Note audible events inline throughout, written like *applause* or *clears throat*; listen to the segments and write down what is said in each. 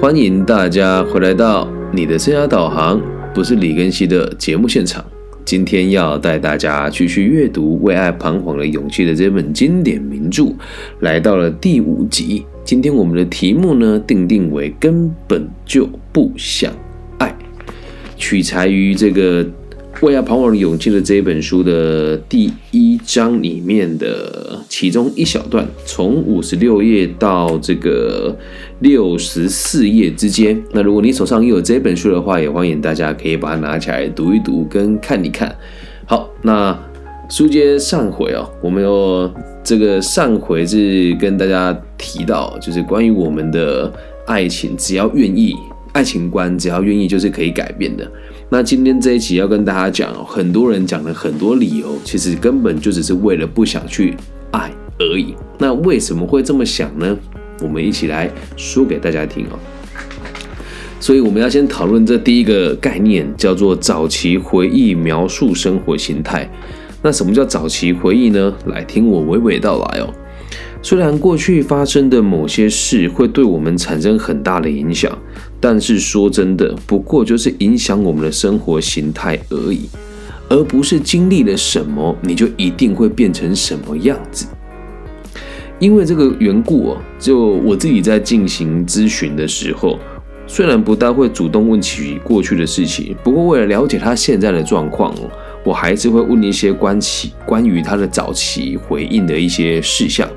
欢迎大家回来到你的生涯导航，不是李根熙的节目现场。今天要带大家继续阅读《为爱彷徨的勇气》的这本经典名著，来到了第五集。今天我们的题目呢，定定为根本就不想爱，取材于这个。为爱彷徨的勇气的这一本书的第一章里面的其中一小段，从五十六页到这个六十四页之间。那如果你手上有这本书的话，也欢迎大家可以把它拿起来读一读跟看一看。好，那书接上回哦，我们有这个上回是跟大家提到，就是关于我们的爱情，只要愿意，爱情观只要愿意，就是可以改变的。那今天这一期要跟大家讲，很多人讲了很多理由，其实根本就只是为了不想去爱而已。那为什么会这么想呢？我们一起来说给大家听哦。所以我们要先讨论这第一个概念，叫做早期回忆描述生活形态。那什么叫早期回忆呢？来听我娓娓道来哦。虽然过去发生的某些事会对我们产生很大的影响。但是说真的，不过就是影响我们的生活形态而已，而不是经历了什么你就一定会变成什么样子。因为这个缘故哦，就我自己在进行咨询的时候，虽然不大会主动问起过去的事情，不过为了了解他现在的状况哦，我还是会问一些关起关于他的早期回应的一些事项。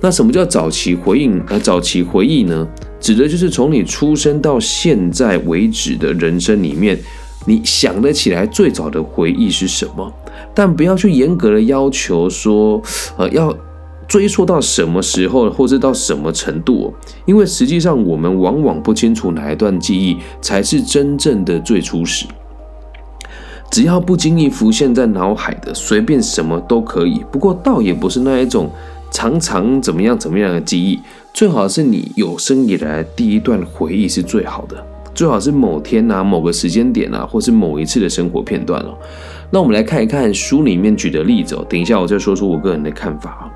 那什么叫早期回应？呃，早期回忆呢？指的就是从你出生到现在为止的人生里面，你想得起来最早的回忆是什么？但不要去严格的要求说，呃，要追溯到什么时候，或者到什么程度，因为实际上我们往往不清楚哪一段记忆才是真正的最初始。只要不经意浮现在脑海的，随便什么都可以。不过倒也不是那一种。常常怎么样怎么样的记忆，最好是你有生以来第一段回忆是最好的，最好是某天啊、某个时间点啊，或是某一次的生活片段哦。那我们来看一看书里面举的例子哦。等一下我再说出我个人的看法啊。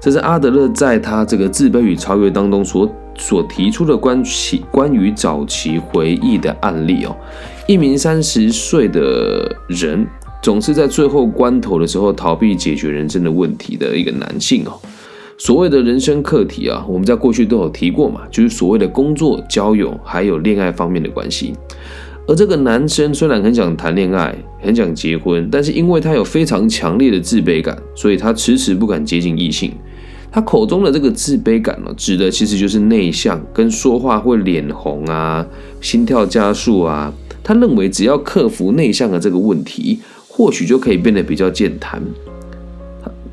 这是阿德勒在他这个自卑与超越当中所所提出的关系关于早期回忆的案例哦。一名三十岁的人。总是在最后关头的时候逃避解决人生的问题的一个男性哦。所谓的人生课题啊，我们在过去都有提过嘛，就是所谓的工作、交友还有恋爱方面的关系。而这个男生虽然很想谈恋爱，很想结婚，但是因为他有非常强烈的自卑感，所以他迟迟不敢接近异性。他口中的这个自卑感呢，指的其实就是内向，跟说话会脸红啊，心跳加速啊。他认为只要克服内向的这个问题。或许就可以变得比较健谈。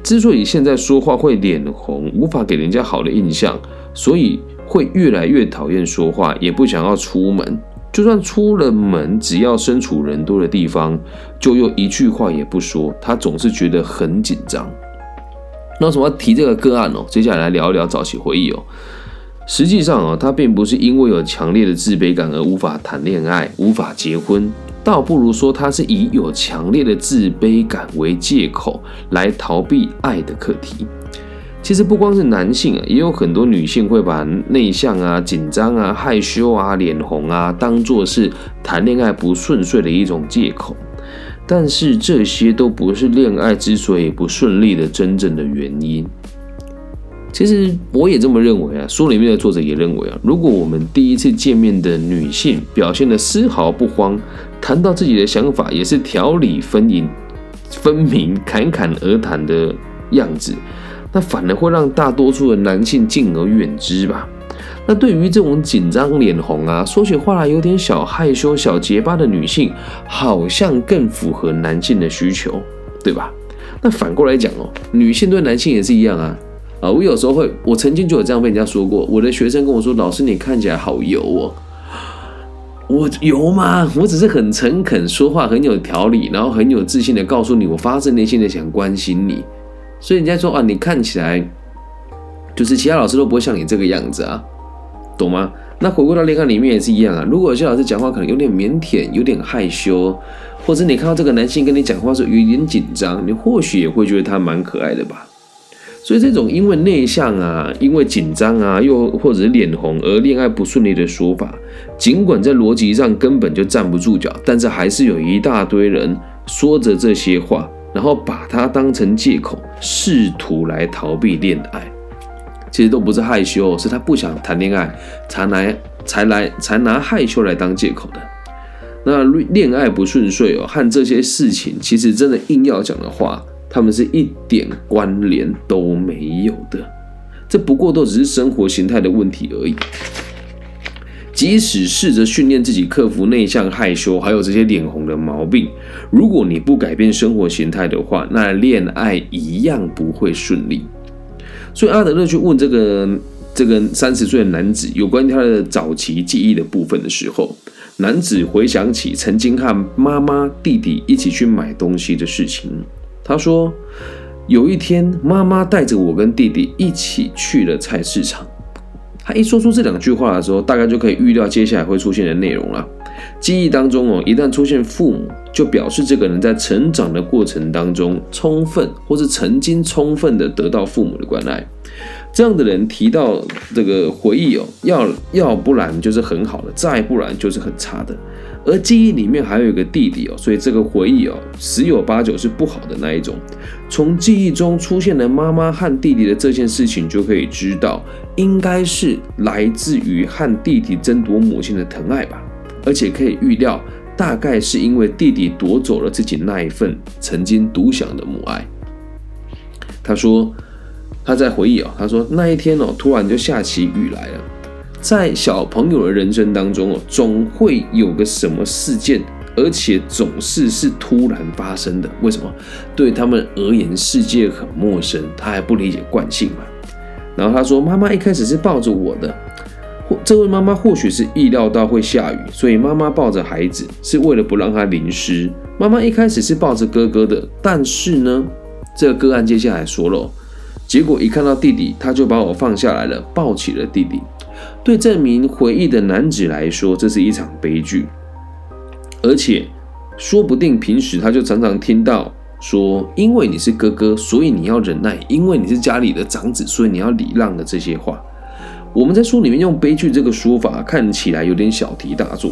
之所以现在说话会脸红，无法给人家好的印象，所以会越来越讨厌说话，也不想要出门。就算出了门，只要身处人多的地方，就又一句话也不说。他总是觉得很紧张。那什么提这个个案哦？接下来来聊一聊早期回忆哦。实际上啊，他并不是因为有强烈的自卑感而无法谈恋爱、无法结婚。倒不如说，他是以有强烈的自卑感为借口来逃避爱的课题。其实不光是男性啊，也有很多女性会把内向啊、紧张啊、害羞啊、脸红啊，当做是谈恋爱不顺遂的一种借口。但是这些都不是恋爱之所以不顺利的真正的原因。其实我也这么认为啊，书里面的作者也认为啊，如果我们第一次见面的女性表现的丝毫不慌，谈到自己的想法也是条理分明、分明、侃侃而谈的样子，那反而会让大多数的男性敬而远之吧。那对于这种紧张、脸红啊，说起话来有点小害羞、小结巴的女性，好像更符合男性的需求，对吧？那反过来讲哦，女性对男性也是一样啊。啊，我有时候会，我曾经就有这样被人家说过。我的学生跟我说：“老师，你看起来好油哦。”我有吗？我只是很诚恳，说话很有条理，然后很有自信的告诉你，我发自内心的想关心你。所以人家说啊，你看起来就是其他老师都不会像你这个样子啊，懂吗？那回归到恋爱里面也是一样啊。如果有些老师讲话可能有点腼腆，有点害羞，或者你看到这个男性跟你讲话时候有点紧张，你或许也会觉得他蛮可爱的吧。所以这种因为内向啊、因为紧张啊，又或者是脸红而恋爱不顺利的说法，尽管在逻辑上根本就站不住脚，但是还是有一大堆人说着这些话，然后把它当成借口，试图来逃避恋爱。其实都不是害羞，是他不想谈恋爱，才来才来才拿害羞来当借口的。那恋爱不顺遂哦，和这些事情其实真的硬要讲的话，他们是一点关联都没有的。这不过都只是生活形态的问题而已。即使试着训练自己克服内向、害羞，还有这些脸红的毛病，如果你不改变生活形态的话，那恋爱一样不会顺利。所以阿德勒去问这个这个三十岁的男子有关于他的早期记忆的部分的时候，男子回想起曾经和妈妈、弟弟一起去买东西的事情。他说，有一天妈妈带着我跟弟弟一起去了菜市场。他一说出这两句话的时候，大概就可以预料接下来会出现的内容了。记忆当中哦，一旦出现父母，就表示这个人在成长的过程当中，充分或是曾经充分的得到父母的关爱。这样的人提到这个回忆哦，要要不然就是很好的，再不然就是很差的。而记忆里面还有一个弟弟哦，所以这个回忆哦，十有八九是不好的那一种。从记忆中出现的妈妈和弟弟的这件事情，就可以知道，应该是来自于和弟弟争夺母亲的疼爱吧。而且可以预料，大概是因为弟弟夺走了自己那一份曾经独享的母爱。他说，他在回忆哦，他说那一天哦，突然就下起雨来了。在小朋友的人生当中哦，总会有个什么事件，而且总是是突然发生的。为什么？对他们而言，世界很陌生，他还不理解惯性嘛。然后他说，妈妈一开始是抱着我的。或这位妈妈或许是意料到会下雨，所以妈妈抱着孩子是为了不让他淋湿。妈妈一开始是抱着哥哥的，但是呢，这个个案接下来说了，结果一看到弟弟，他就把我放下来了，抱起了弟弟。对这名回忆的男子来说，这是一场悲剧，而且说不定平时他就常常听到说：“因为你是哥哥，所以你要忍耐；因为你是家里的长子，所以你要礼让的这些话。”我们在书里面用悲剧这个说法，看起来有点小题大做，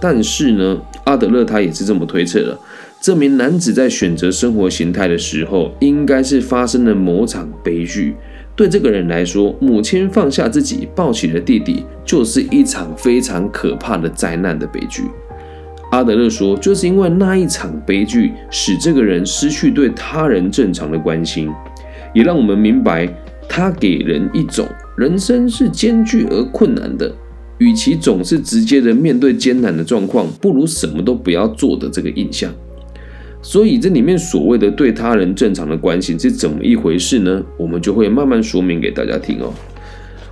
但是呢，阿德勒他也是这么推测的：这名男子在选择生活形态的时候，应该是发生了某场悲剧。对这个人来说，母亲放下自己抱起了弟弟，就是一场非常可怕的灾难的悲剧。阿德勒说，就是因为那一场悲剧，使这个人失去对他人正常的关心，也让我们明白，他给人一种。人生是艰巨而困难的，与其总是直接的面对艰难的状况，不如什么都不要做的这个印象。所以这里面所谓的对他人正常的关心是怎么一回事呢？我们就会慢慢说明给大家听哦。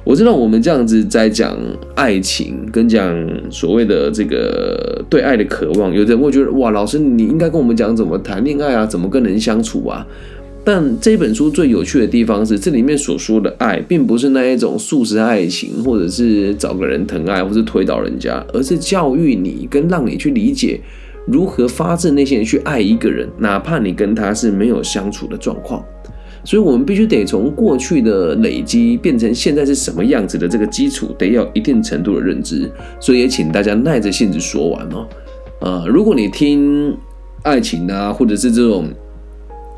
我知道我们这样子在讲爱情，跟讲所谓的这个对爱的渴望，有的人会觉得哇，老师你应该跟我们讲怎么谈恋爱啊，怎么跟人相处啊。但这本书最有趣的地方是，这里面所说的爱，并不是那一种速食爱情，或者是找个人疼爱，或是推倒人家，而是教育你跟让你去理解如何发自内心的去爱一个人，哪怕你跟他是没有相处的状况。所以，我们必须得从过去的累积变成现在是什么样子的这个基础，得要一定程度的认知。所以，也请大家耐着性子说完哦。呃，如果你听爱情啊，或者是这种。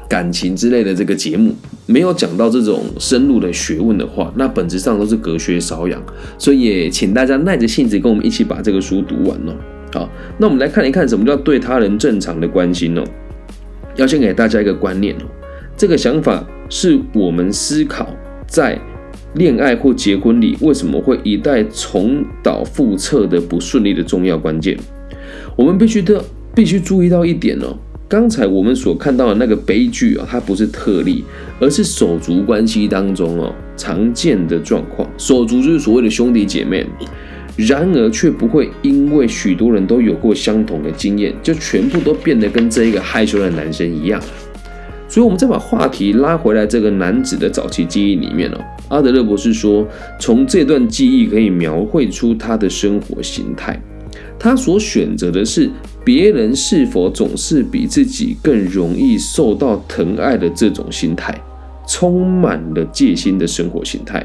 感情之类的这个节目没有讲到这种深入的学问的话，那本质上都是隔靴搔痒，所以也请大家耐着性子跟我们一起把这个书读完哦。好，那我们来看一看什么叫对他人正常的关心哦。要先给大家一个观念哦，这个想法是我们思考在恋爱或结婚里为什么会一代重蹈覆辙的不顺利的重要关键。我们必须的必须注意到一点哦。刚才我们所看到的那个悲剧啊，它不是特例，而是手足关系当中哦常见的状况。手足就是所谓的兄弟姐妹，然而却不会因为许多人都有过相同的经验，就全部都变得跟这一个害羞的男生一样。所以，我们再把话题拉回来，这个男子的早期记忆里面哦，阿德勒博士说，从这段记忆可以描绘出他的生活形态。他所选择的是别人是否总是比自己更容易受到疼爱的这种心态，充满了戒心的生活形态。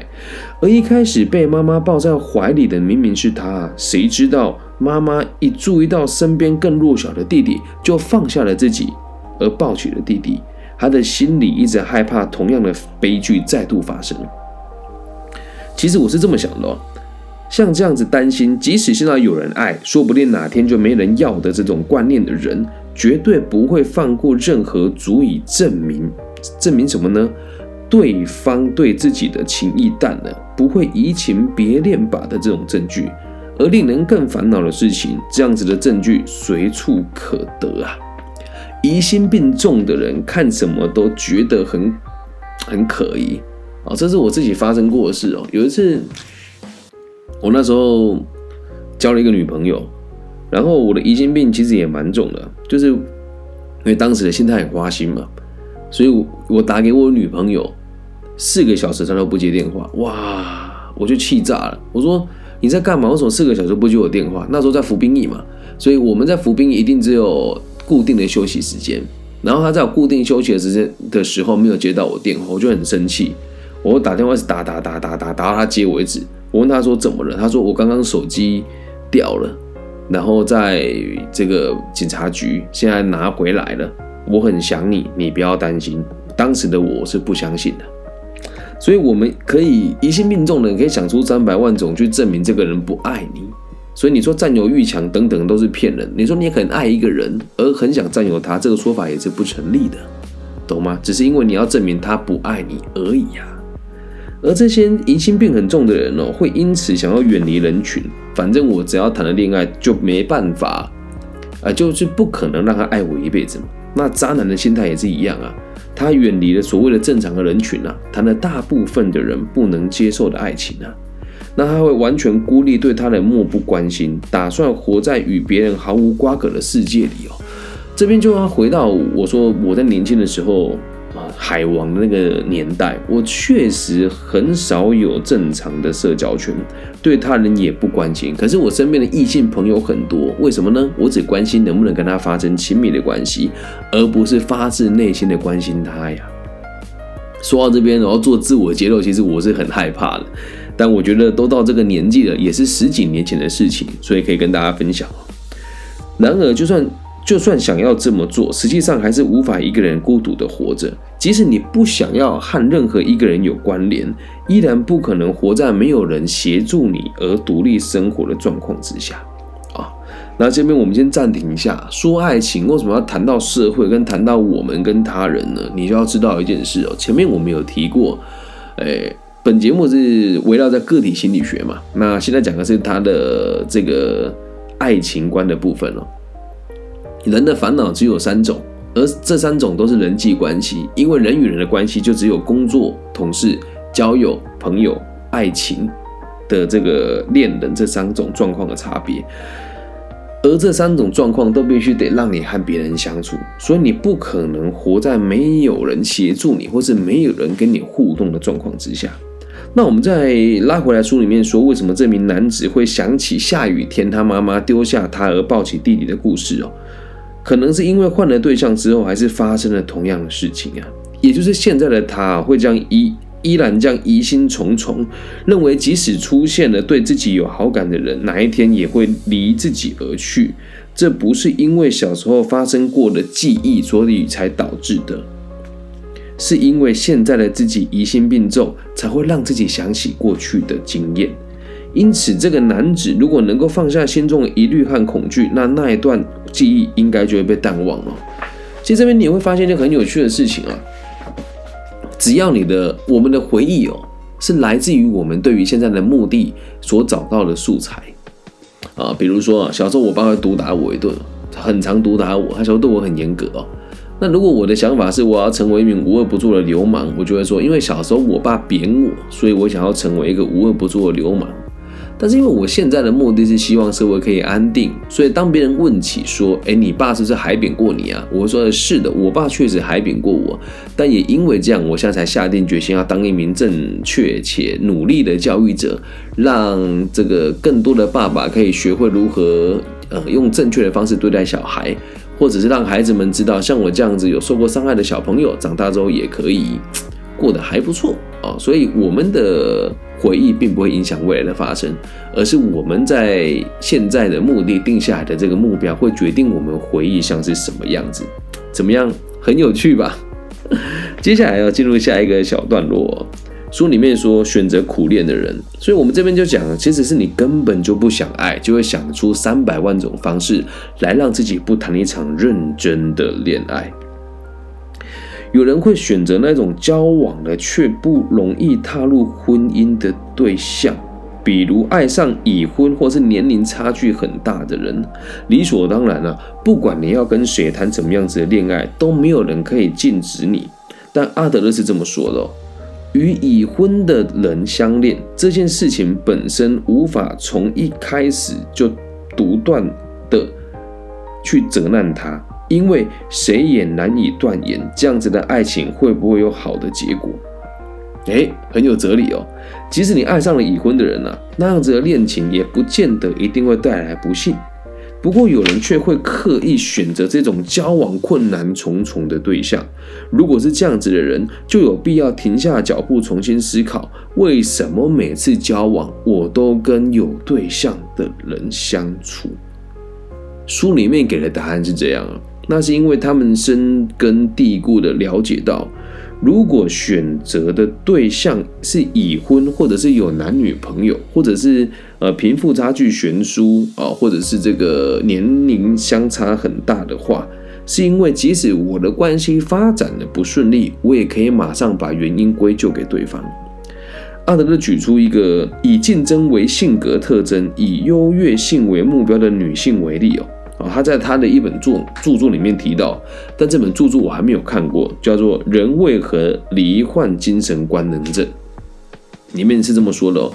而一开始被妈妈抱在怀里的明明是他，谁知道妈妈一注意到身边更弱小的弟弟，就放下了自己，而抱起了弟弟。他的心里一直害怕同样的悲剧再度发生。其实我是这么想的，像这样子担心，即使现在有人爱，说不定哪天就没人要的这种观念的人，绝对不会放过任何足以证明证明什么呢？对方对自己的情意淡了，不会移情别恋吧的这种证据。而令人更烦恼的事情，这样子的证据随处可得啊！疑心病重的人看什么都觉得很很可疑啊！这是我自己发生过的事哦。有一次，我那时候交了一个女朋友，然后我的疑心病其实也蛮重的，就是因为当时的心态很花心嘛，所以我我打给我女朋友四个小时，她都不接电话，哇，我就气炸了。我说你在干嘛？为什么四个小时不接我电话？那时候在服兵役嘛，所以我们在服兵役一定只有。固定的休息时间，然后他在我固定休息的时间的时候没有接到我电话，我就很生气。我打电话是打打打打打打到他接为止。我问他说怎么了？他说我刚刚手机掉了，然后在这个警察局现在拿回来了。我很想你，你不要担心。当时的我是不相信的，所以我们可以疑心病重的人可以想出三百万种去证明这个人不爱你。所以你说占有欲强等等都是骗人。你说你很爱一个人而很想占有他，这个说法也是不成立的，懂吗？只是因为你要证明他不爱你而已呀。而这些疑心病很重的人哦，会因此想要远离人群。反正我只要谈了恋爱就没办法，啊，就是不可能让他爱我一辈子嘛。那渣男的心态也是一样啊，他远离了所谓的正常的人群啊，谈了大部分的人不能接受的爱情啊。那他会完全孤立，对他人漠不关心，打算活在与别人毫无瓜葛的世界里哦。这边就要回到我说我在年轻的时候，海王的那个年代，我确实很少有正常的社交圈，对他人也不关心。可是我身边的异性朋友很多，为什么呢？我只关心能不能跟他发生亲密的关系，而不是发自内心的关心他呀。说到这边，然后做自我揭露，其实我是很害怕的。但我觉得都到这个年纪了，也是十几年前的事情，所以可以跟大家分享。然而，就算就算想要这么做，实际上还是无法一个人孤独的活着。即使你不想要和任何一个人有关联，依然不可能活在没有人协助你而独立生活的状况之下。啊，那这边我们先暂停一下，说爱情为什么要谈到社会，跟谈到我们跟他人呢？你就要知道一件事哦，前面我们有提过，诶。本节目是围绕在个体心理学嘛？那现在讲的是他的这个爱情观的部分哦。人的烦恼只有三种，而这三种都是人际关系，因为人与人的关系就只有工作、同事、交友、朋友、爱情的这个恋人这三种状况的差别。而这三种状况都必须得让你和别人相处，所以你不可能活在没有人协助你，或是没有人跟你互动的状况之下。那我们再拉回来书里面说，为什么这名男子会想起下雨天他妈妈丢下他而抱起弟弟的故事哦？可能是因为换了对象之后，还是发生了同样的事情啊？也就是现在的他会将依依然将疑心重重，认为即使出现了对自己有好感的人，哪一天也会离自己而去。这不是因为小时候发生过的记忆所以才导致的。是因为现在的自己疑心病重，才会让自己想起过去的经验。因此，这个男子如果能够放下心中的疑虑和恐惧，那那一段记忆应该就会被淡忘了。其实这边你会发现一件很有趣的事情啊，只要你的我们的回忆哦，是来自于我们对于现在的目的所找到的素材啊，比如说啊，小时候我爸会毒打我一顿，很常毒打我，他小时候对我很严格哦。那如果我的想法是我要成为一名无恶不作的流氓，我就会说，因为小时候我爸贬我，所以我想要成为一个无恶不作的流氓。但是因为我现在的目的是希望社会可以安定，所以当别人问起说，哎，你爸是不是海扁过你啊？我说是的，我爸确实海扁过我，但也因为这样，我现在才下定决心要当一名正确且努力的教育者，让这个更多的爸爸可以学会如何呃用正确的方式对待小孩。或者是让孩子们知道，像我这样子有受过伤害的小朋友，长大之后也可以过得还不错啊，所以我们的回忆并不会影响未来的发生，而是我们在现在的目的定下来的这个目标，会决定我们回忆像是什么样子。怎么样？很有趣吧？*laughs* 接下来要进入下一个小段落。书里面说选择苦恋的人，所以我们这边就讲，其实是你根本就不想爱，就会想出三百万种方式来让自己不谈一场认真的恋爱。有人会选择那种交往了却不容易踏入婚姻的对象，比如爱上已婚或是年龄差距很大的人。理所当然了，不管你要跟谁谈怎么样子的恋爱，都没有人可以禁止你。但阿德勒是这么说的。与已婚的人相恋这件事情本身无法从一开始就独断的去责难他，因为谁也难以断言这样子的爱情会不会有好的结果。诶，很有哲理哦。即使你爱上了已婚的人呢，那样子的恋情也不见得一定会带来不幸。不过，有人却会刻意选择这种交往困难重重的对象。如果是这样子的人，就有必要停下脚步，重新思考：为什么每次交往我都跟有对象的人相处？书里面给的答案是这样啊，那是因为他们深根蒂固的了解到。如果选择的对象是已婚，或者是有男女朋友，或者是呃贫富差距悬殊啊，或者是这个年龄相差很大的话，是因为即使我的关系发展的不顺利，我也可以马上把原因归咎给对方。阿德勒举出一个以竞争为性格特征、以优越性为目标的女性为例哦。啊，他在他的一本著著作里面提到，但这本著作我还没有看过，叫做《人为何罹患精神官能症》。里面是这么说的哦：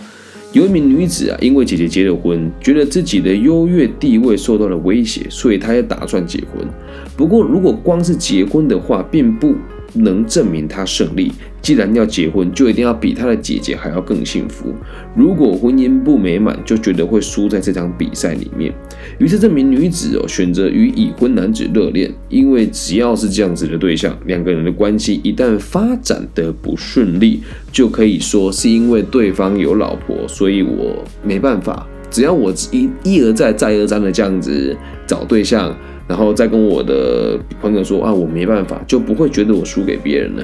有一名女子啊，因为姐姐结了婚，觉得自己的优越地位受到了威胁，所以她也打算结婚。不过，如果光是结婚的话，并不。能证明他胜利。既然要结婚，就一定要比他的姐姐还要更幸福。如果婚姻不美满，就觉得会输在这场比赛里面。于是这名女子哦，选择与已婚男子热恋，因为只要是这样子的对象，两个人的关系一旦发展的不顺利，就可以说是因为对方有老婆，所以我没办法。只要我一一而再再而三的这样子找对象。然后再跟我的朋友说啊，我没办法，就不会觉得我输给别人了。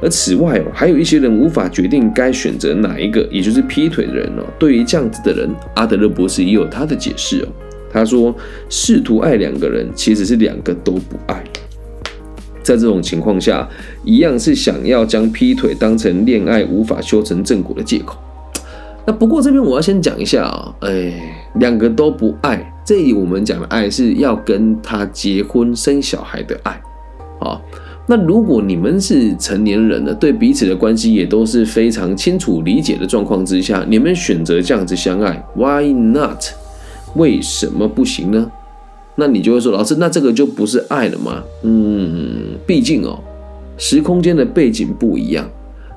而此外哦，还有一些人无法决定该选择哪一个，也就是劈腿的人哦。对于这样子的人，阿德勒博士也有他的解释哦。他说，试图爱两个人，其实是两个都不爱。在这种情况下，一样是想要将劈腿当成恋爱无法修成正果的借口。那不过这边我要先讲一下啊，哎，两个都不爱。这里我们讲的爱是要跟他结婚生小孩的爱，啊，那如果你们是成年人了，对彼此的关系也都是非常清楚理解的状况之下，你们选择这样子相爱，Why not？为什么不行呢？那你就会说，老师，那这个就不是爱了吗？嗯，毕竟哦，时空间的背景不一样。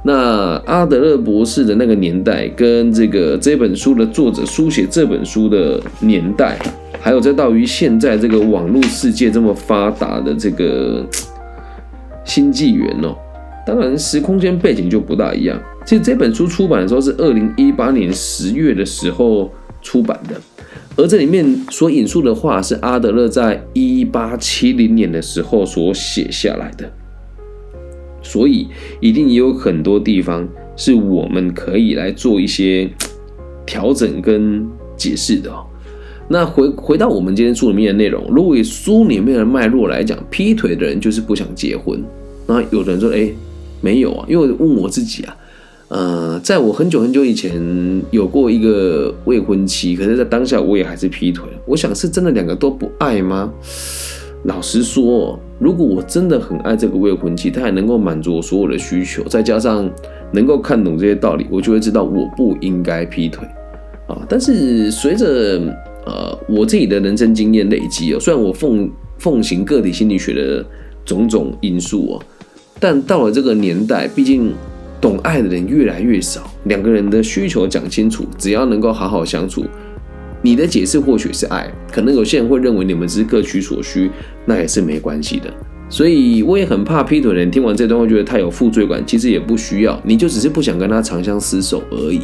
那阿德勒博士的那个年代，跟这个这本书的作者书写这本书的年代，还有再到于现在这个网络世界这么发达的这个 *tsk* 新纪元哦，当然时空间背景就不大一样。其实这本书出版的时候是二零一八年十月的时候出版的，而这里面所引述的话是阿德勒在一八七零年的时候所写下来的。所以一定也有很多地方是我们可以来做一些调整跟解释的哦。那回回到我们今天书里面的内容，如果以书里面的脉络来讲，劈腿的人就是不想结婚。那有的人说，哎，没有啊，因为问我自己啊，呃，在我很久很久以前有过一个未婚妻，可是在当下我也还是劈腿。我想是真的两个都不爱吗？老实说。如果我真的很爱这个未婚妻，她还能够满足我所有的需求，再加上能够看懂这些道理，我就会知道我不应该劈腿啊。但是随着呃我自己的人生经验累积哦，虽然我奉奉行个体心理学的种种因素哦，但到了这个年代，毕竟懂爱的人越来越少，两个人的需求讲清楚，只要能够好好相处。你的解释或许是爱，可能有些人会认为你们只是各取所需，那也是没关系的。所以我也很怕劈腿的人听完这段会觉得太有负罪感，其实也不需要，你就只是不想跟他长相厮守而已。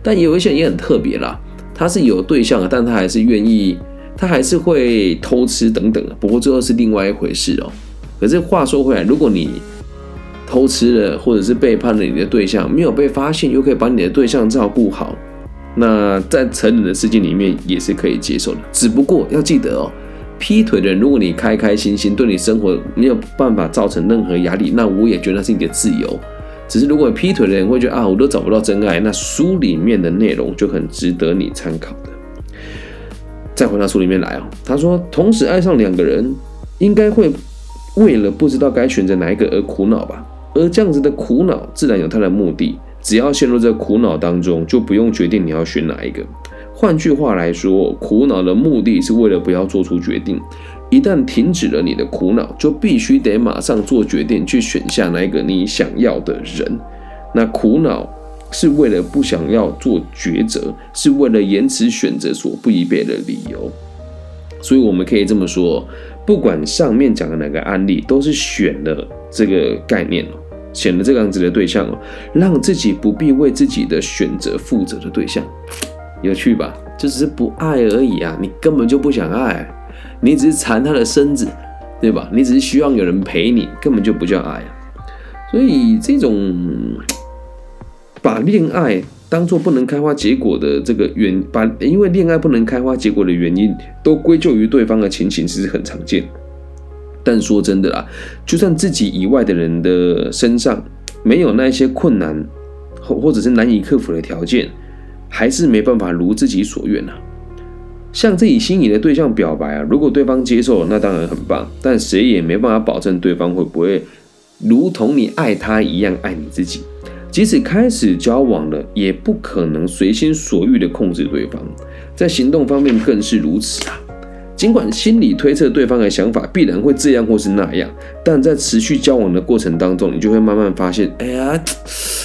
但也有一些人也很特别啦，他是有对象的，但他还是愿意，他还是会偷吃等等不过最后是另外一回事哦。可是话说回来，如果你偷吃了，或者是背叛了你的对象，没有被发现，又可以把你的对象照顾好，那在成人的世界里面也是可以接受的。只不过要记得哦。劈腿的人，如果你开开心心，对你生活没有办法造成任何压力，那我也觉得那是你的自由。只是如果劈腿的人会觉得啊，我都找不到真爱，那书里面的内容就很值得你参考的。再回到书里面来哦，他说，同时爱上两个人，应该会为了不知道该选择哪一个而苦恼吧？而这样子的苦恼，自然有它的目的。只要陷入这苦恼当中，就不用决定你要选哪一个。换句话来说，苦恼的目的是为了不要做出决定。一旦停止了你的苦恼，就必须得马上做决定，去选下那个你想要的人。那苦恼是为了不想要做抉择，是为了延迟选择所不宜备的理由。所以我们可以这么说，不管上面讲的哪个案例，都是选了这个概念哦，选了这个样子的对象哦，让自己不必为自己的选择负责的对象。有趣吧？就只是不爱而已啊！你根本就不想爱，你只是馋他的身子，对吧？你只是希望有人陪你，根本就不叫爱！所以这种把恋爱当做不能开花结果的这个原，把因为恋爱不能开花结果的原因都归咎于对方的情形，其实很常见。但说真的啦，就算自己以外的人的身上没有那些困难或或者是难以克服的条件。还是没办法如自己所愿啊！向自己心仪的对象表白啊，如果对方接受，那当然很棒。但谁也没办法保证对方会不会如同你爱他一样爱你自己。即使开始交往了，也不可能随心所欲的控制对方。在行动方面更是如此啊！尽管心里推测对方的想法必然会这样或是那样，但在持续交往的过程当中，你就会慢慢发现，哎呀。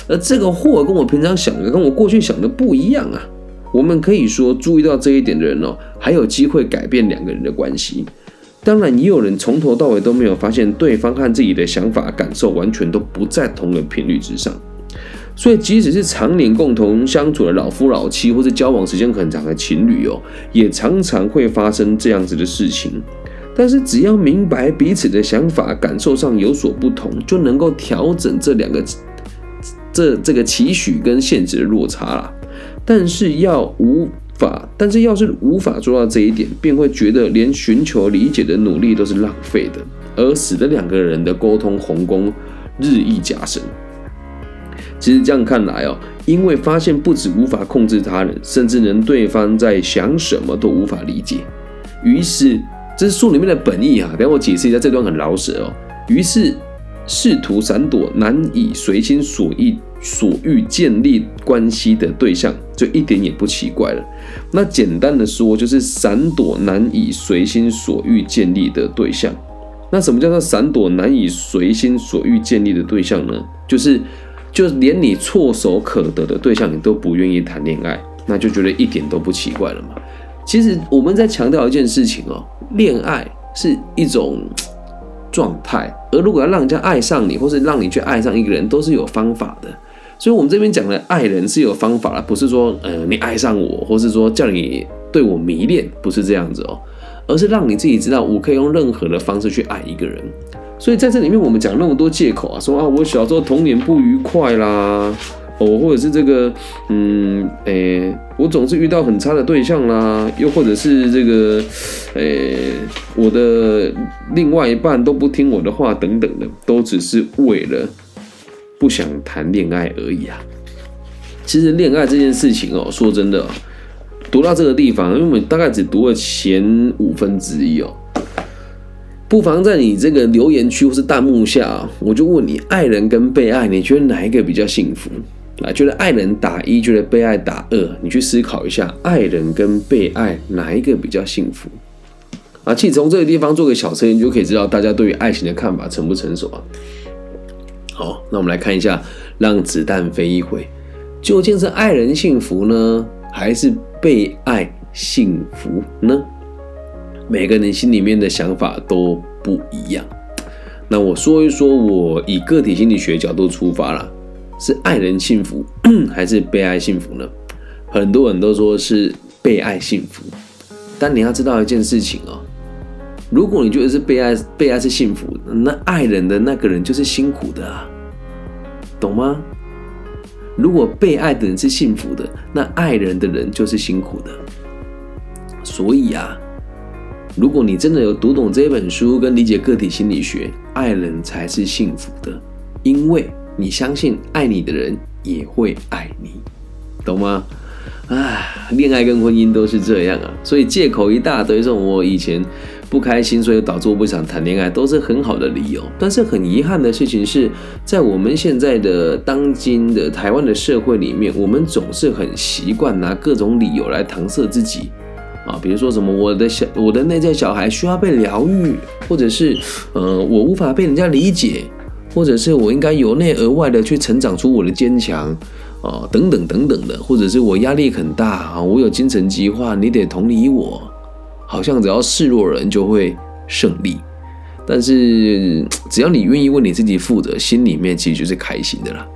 而这个货跟我平常想的、跟我过去想的不一样啊！我们可以说，注意到这一点的人哦，还有机会改变两个人的关系。当然，也有人从头到尾都没有发现对方和自己的想法、感受完全都不在同个频率之上。所以，即使是常年共同相处的老夫老妻，或者交往时间很长的情侣哦，也常常会发生这样子的事情。但是，只要明白彼此的想法、感受上有所不同，就能够调整这两个。这这个期许跟现实的落差啦，但是要无法，但是要是无法做到这一点，便会觉得连寻求理解的努力都是浪费的，而使得两个人的沟通鸿沟日益加深。其实这样看来哦，因为发现不止无法控制他人，甚至连对方在想什么都无法理解，于是这是书里面的本意啊。等我解释一下，这段很老舍哦。于是。试图闪躲难以随心所欲所欲建立关系的对象，就一点也不奇怪了。那简单的说，就是闪躲难以随心所欲建立的对象。那什么叫做闪躲难以随心所欲建立的对象呢？就是，就连你唾手可得的对象，你都不愿意谈恋爱，那就觉得一点都不奇怪了嘛。其实我们在强调一件事情哦，恋爱是一种。状态，而如果要让人家爱上你，或是让你去爱上一个人，都是有方法的。所以，我们这边讲的爱人是有方法的，不是说，呃，你爱上我，或是说叫你对我迷恋，不是这样子哦，而是让你自己知道，我可以用任何的方式去爱一个人。所以，在这里面，我们讲那么多借口啊，说啊，我小时候童年不愉快啦。哦，或者是这个，嗯，诶，我总是遇到很差的对象啦，又或者是这个，诶，我的另外一半都不听我的话，等等的，都只是为了不想谈恋爱而已啊。其实恋爱这件事情哦，说真的，读到这个地方，因为我大概只读了前五分之一哦，不妨在你这个留言区或是弹幕下，我就问你，爱人跟被爱，你觉得哪一个比较幸福？啊，觉得爱人打一，觉得被爱打二，你去思考一下，爱人跟被爱哪一个比较幸福？啊，其实从这个地方做个小测验，就可以知道大家对于爱情的看法成不成熟啊。好，那我们来看一下，让子弹飞一回，究竟是爱人幸福呢，还是被爱幸福呢？每个人心里面的想法都不一样。那我说一说，我以个体心理学角度出发啦，是爱人幸福 *clears throat* 还是被爱幸福呢？很多人都说是被爱幸福，但你要知道一件事情哦，如果你觉得是被爱，被爱是幸福，那爱人的那个人就是辛苦的啊，懂吗？如果被爱的人是幸福的，那爱人的人就是辛苦的。所以啊。如果你真的有读懂这本书跟理解个体心理学，爱人才是幸福的，因为你相信爱你的人也会爱你，懂吗？啊，恋爱跟婚姻都是这样啊，所以借口一大堆，这种我以前不开心，所以导致我不想谈恋爱，都是很好的理由。但是很遗憾的事情是，在我们现在的当今的台湾的社会里面，我们总是很习惯拿各种理由来搪塞自己。啊，比如说什么我的小我的内在小孩需要被疗愈，或者是呃我无法被人家理解，或者是我应该由内而外的去成长出我的坚强啊等等等等的，或者是我压力很大啊，我有精神疾患，你得同理我，好像只要示弱人就会胜利，但是只要你愿意为你自己负责，心里面其实就是开心的啦。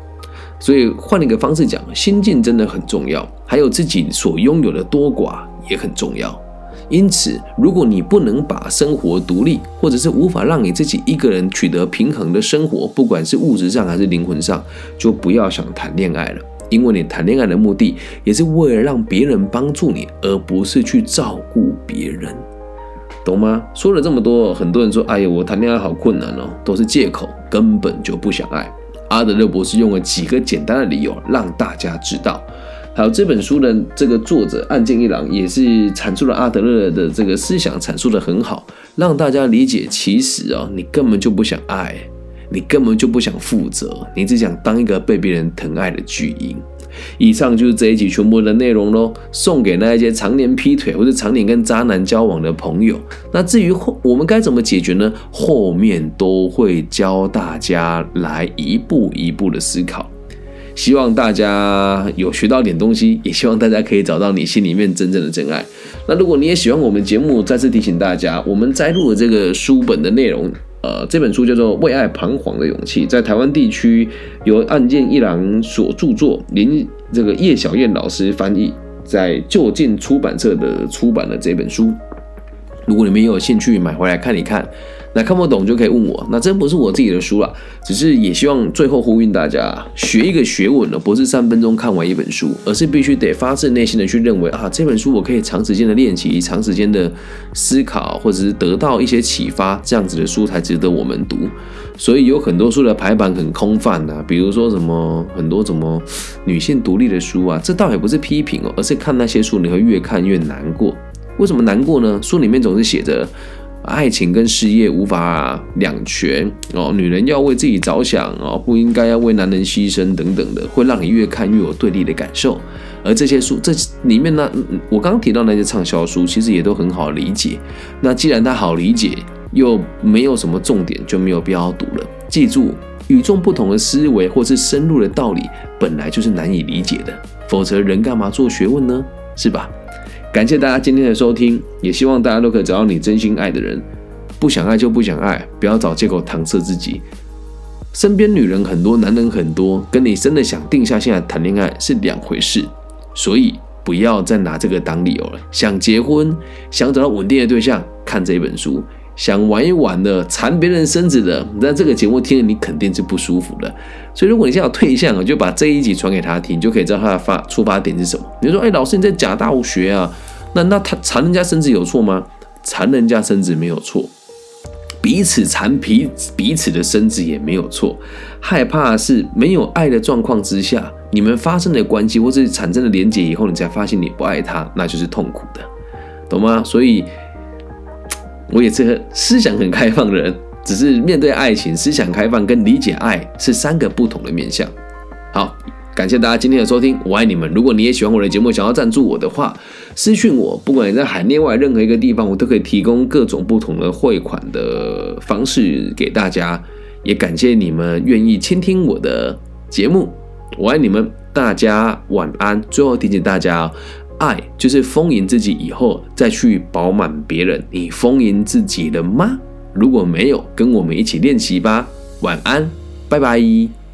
所以换一个方式讲，心境真的很重要，还有自己所拥有的多寡。也很重要，因此，如果你不能把生活独立，或者是无法让你自己一个人取得平衡的生活，不管是物质上还是灵魂上，就不要想谈恋爱了。因为你谈恋爱的目的，也是为了让别人帮助你，而不是去照顾别人，懂吗？说了这么多，很多人说：“哎呀，我谈恋爱好困难哦，都是借口，根本就不想爱。”阿德勒博士用了几个简单的理由，让大家知道。好这本书的这个作者岸见一郎也是阐述了阿德勒的这个思想，阐述的很好，让大家理解，其实啊，你根本就不想爱，你根本就不想负责，你只想当一个被别人疼爱的巨婴。以上就是这一集全部的内容喽，送给那一些常年劈腿或者常年跟渣男交往的朋友。那至于后我们该怎么解决呢？后面都会教大家来一步一步的思考。希望大家有学到点东西，也希望大家可以找到你心里面真正的真爱。那如果你也喜欢我们节目，再次提醒大家，我们摘录的这个书本的内容，呃，这本书叫做《为爱彷徨的勇气》，在台湾地区由岸见一郎所著作，林这个叶小燕老师翻译，在就近出版社的出版的这本书。如果你们也有兴趣买回来看一看。那看不懂就可以问我，那真不是我自己的书了，只是也希望最后呼吁大家，学一个学问呢，不是三分钟看完一本书，而是必须得发自内心的去认为啊，这本书我可以长时间的练习，长时间的思考，或者是得到一些启发，这样子的书才值得我们读。所以有很多书的排版很空泛呐，比如说什么很多什么女性独立的书啊，这倒也不是批评哦，而是看那些书你会越看越难过。为什么难过呢？书里面总是写着。爱情跟事业无法两全哦，女人要为自己着想哦，不应该要为男人牺牲等等的，会让你越看越有对立的感受。而这些书这里面呢，我刚刚提到那些畅销书，其实也都很好理解。那既然它好理解，又没有什么重点，就没有必要读了。记住，与众不同的思维或是深入的道理，本来就是难以理解的，否则人干嘛做学问呢？是吧？感谢大家今天的收听，也希望大家都可以找到你真心爱的人。不想爱就不想爱，不要找借口搪塞自己。身边女人很多，男人很多，跟你真的想定下心来谈恋爱是两回事。所以不要再拿这个当理由了。想结婚，想找到稳定的对象，看这本书。想玩一玩的，缠别人身子的，那这个节目听了你肯定是不舒服的。所以如果你现在有对象，就把这一集传给他听，就可以知道他的发出发点是什么。你说，哎，老师你在假大学啊？那那他缠人家身子有错吗？缠人家身子没有错，彼此缠彼彼此的身子也没有错。害怕是没有爱的状况之下，你们发生的关系或是产生的连结以后，你才发现你不爱他，那就是痛苦的，懂吗？所以。我也是个思想很开放的人，只是面对爱情，思想开放跟理解爱是三个不同的面向。好，感谢大家今天的收听，我爱你们。如果你也喜欢我的节目，想要赞助我的话，私讯我，不管你在海内外任何一个地方，我都可以提供各种不同的汇款的方式给大家。也感谢你们愿意倾听我的节目，我爱你们，大家晚安。最后提醒大家。爱就是丰盈自己以后再去饱满别人，你丰盈自己了吗？如果没有，跟我们一起练习吧。晚安，拜拜。